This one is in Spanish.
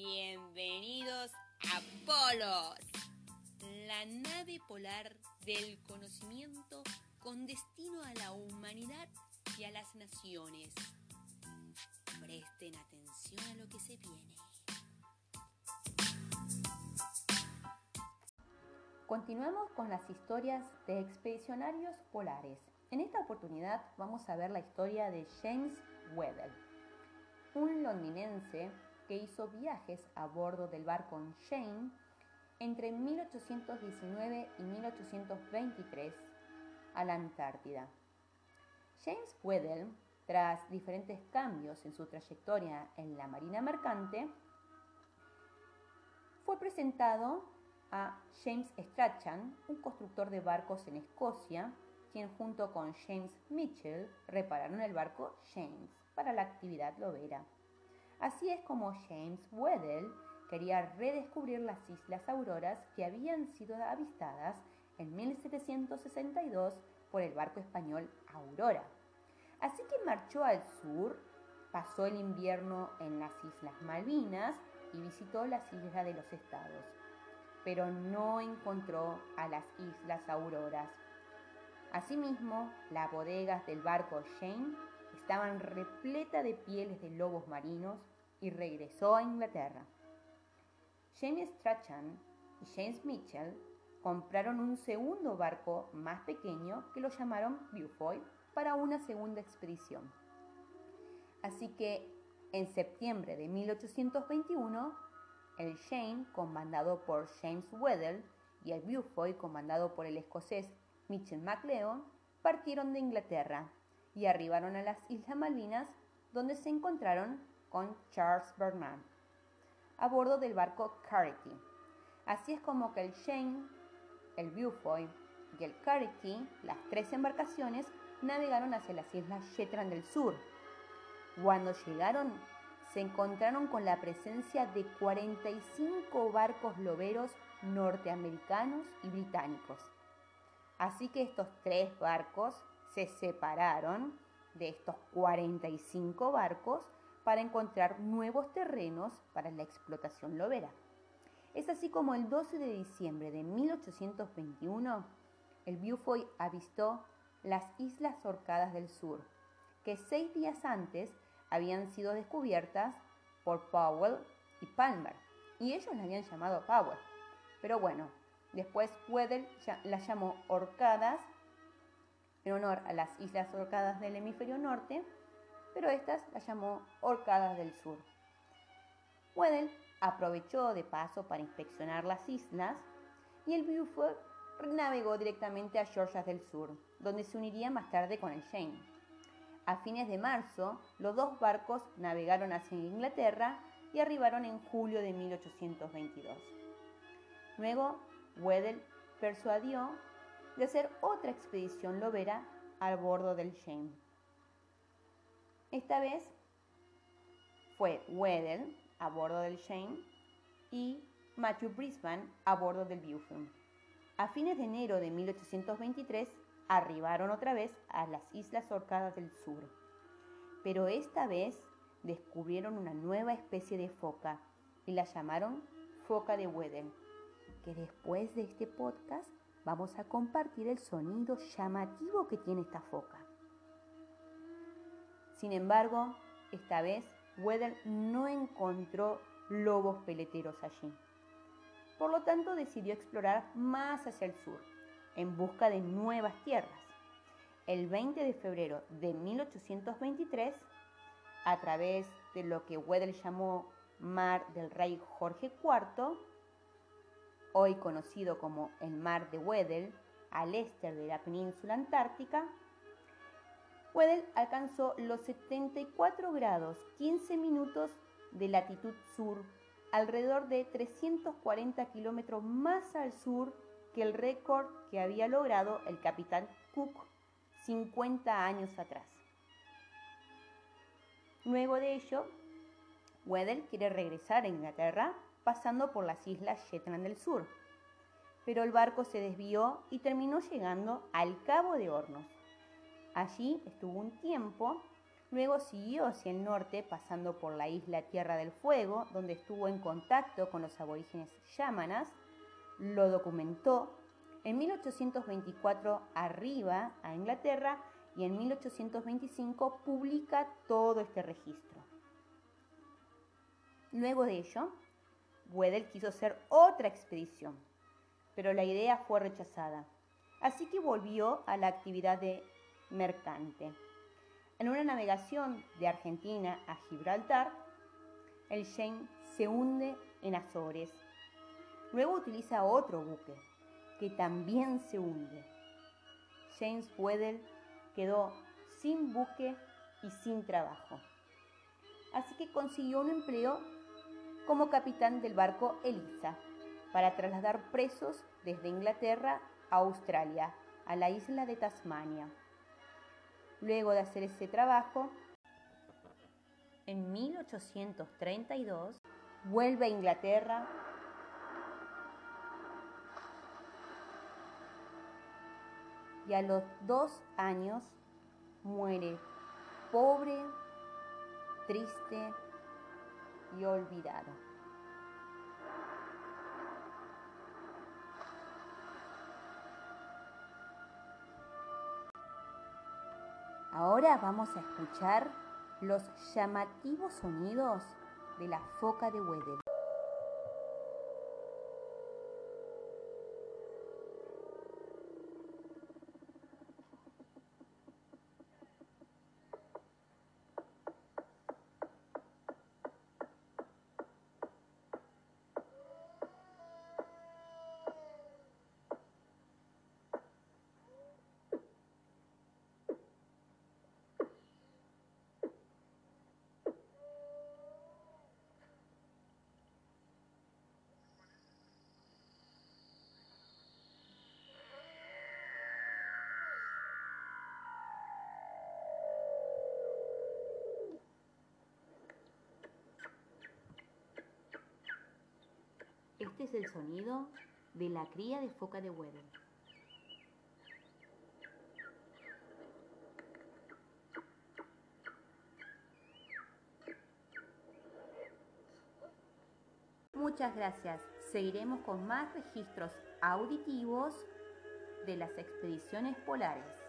Bienvenidos a Polos, la nave polar del conocimiento con destino a la humanidad y a las naciones. Presten atención a lo que se viene. Continuamos con las historias de expedicionarios polares. En esta oportunidad vamos a ver la historia de James Weddell, un londinense que hizo viajes a bordo del barco Shane entre 1819 y 1823 a la Antártida. James Weddell, tras diferentes cambios en su trayectoria en la Marina Mercante, fue presentado a James Strachan, un constructor de barcos en Escocia, quien junto con James Mitchell repararon el barco James para la actividad lobera. Así es como James Weddell quería redescubrir las Islas Auroras que habían sido avistadas en 1762 por el barco español Aurora. Así que marchó al sur, pasó el invierno en las Islas Malvinas y visitó las Islas de los Estados, pero no encontró a las Islas Auroras. Asimismo, las bodegas del barco Shane estaban repletas de pieles de lobos marinos y regresó a Inglaterra. James Strachan y James Mitchell compraron un segundo barco más pequeño que lo llamaron Beaufoy para una segunda expedición. Así que en septiembre de 1821, el Shane, comandado por James Weddell, y el Beaufoy, comandado por el escocés Mitchell MacLeod, partieron de Inglaterra y arribaron a las Islas Malvinas, donde se encontraron con Charles Burnham a bordo del barco Carity. Así es como que el Shane, el Beaufoy y el Carity, las tres embarcaciones, navegaron hacia las islas Shetland del Sur. Cuando llegaron, se encontraron con la presencia de 45 barcos loberos norteamericanos y británicos. Así que estos tres barcos se separaron de estos 45 barcos para encontrar nuevos terrenos para la explotación lobera. Es así como el 12 de diciembre de 1821, el Beaufoy avistó las Islas Orcadas del Sur, que seis días antes habían sido descubiertas por Powell y Palmer, y ellos la habían llamado Powell. Pero bueno, después Weddell las llamó Orcadas en honor a las Islas Orcadas del hemisferio norte pero estas las llamó Orcadas del Sur. Weddell aprovechó de paso para inspeccionar las islas y el Beaufort navegó directamente a Georgias del Sur, donde se uniría más tarde con el Shane. A fines de marzo, los dos barcos navegaron hacia Inglaterra y arribaron en julio de 1822. Luego, Weddell persuadió de hacer otra expedición lobera al bordo del Shane. Esta vez fue Weddell a bordo del Shane y Matthew Brisbane a bordo del Beaufort. A fines de enero de 1823 arribaron otra vez a las Islas Orcadas del Sur, pero esta vez descubrieron una nueva especie de foca y la llamaron foca de Weddell, que después de este podcast vamos a compartir el sonido llamativo que tiene esta foca. Sin embargo, esta vez Weddell no encontró lobos peleteros allí. Por lo tanto, decidió explorar más hacia el sur, en busca de nuevas tierras. El 20 de febrero de 1823, a través de lo que Weddell llamó Mar del Rey Jorge IV, hoy conocido como el Mar de Weddell, al este de la península antártica, Weddell alcanzó los 74 grados 15 minutos de latitud sur, alrededor de 340 kilómetros más al sur que el récord que había logrado el capitán Cook 50 años atrás. Luego de ello, Weddell quiere regresar a Inglaterra pasando por las islas Shetland del Sur, pero el barco se desvió y terminó llegando al Cabo de Hornos Allí estuvo un tiempo Luego siguió hacia el norte, pasando por la isla Tierra del Fuego, donde estuvo en contacto con los aborígenes yámanas, lo documentó. En 1824 arriba a Inglaterra y en 1825 publica todo este registro. Luego de ello, Weddell quiso hacer otra expedición, pero la idea fue rechazada, así que volvió a la actividad de mercante. En una navegación de Argentina a Gibraltar, el James se hunde en Azores. Luego utiliza otro buque, que también se hunde. James Weddell quedó sin buque y sin trabajo. Así que consiguió un empleo como capitán del barco Elisa para trasladar presos desde Inglaterra a Australia, a la isla de Tasmania. Luego de hacer ese trabajo, en 1832 vuelve a Inglaterra y a los dos años muere pobre, triste y olvidado. Ahora vamos a escuchar los llamativos sonidos de la foca de Weddell. Este es el sonido de la cría de foca de Weddell. Muchas gracias. Seguiremos con más registros auditivos de las expediciones polares.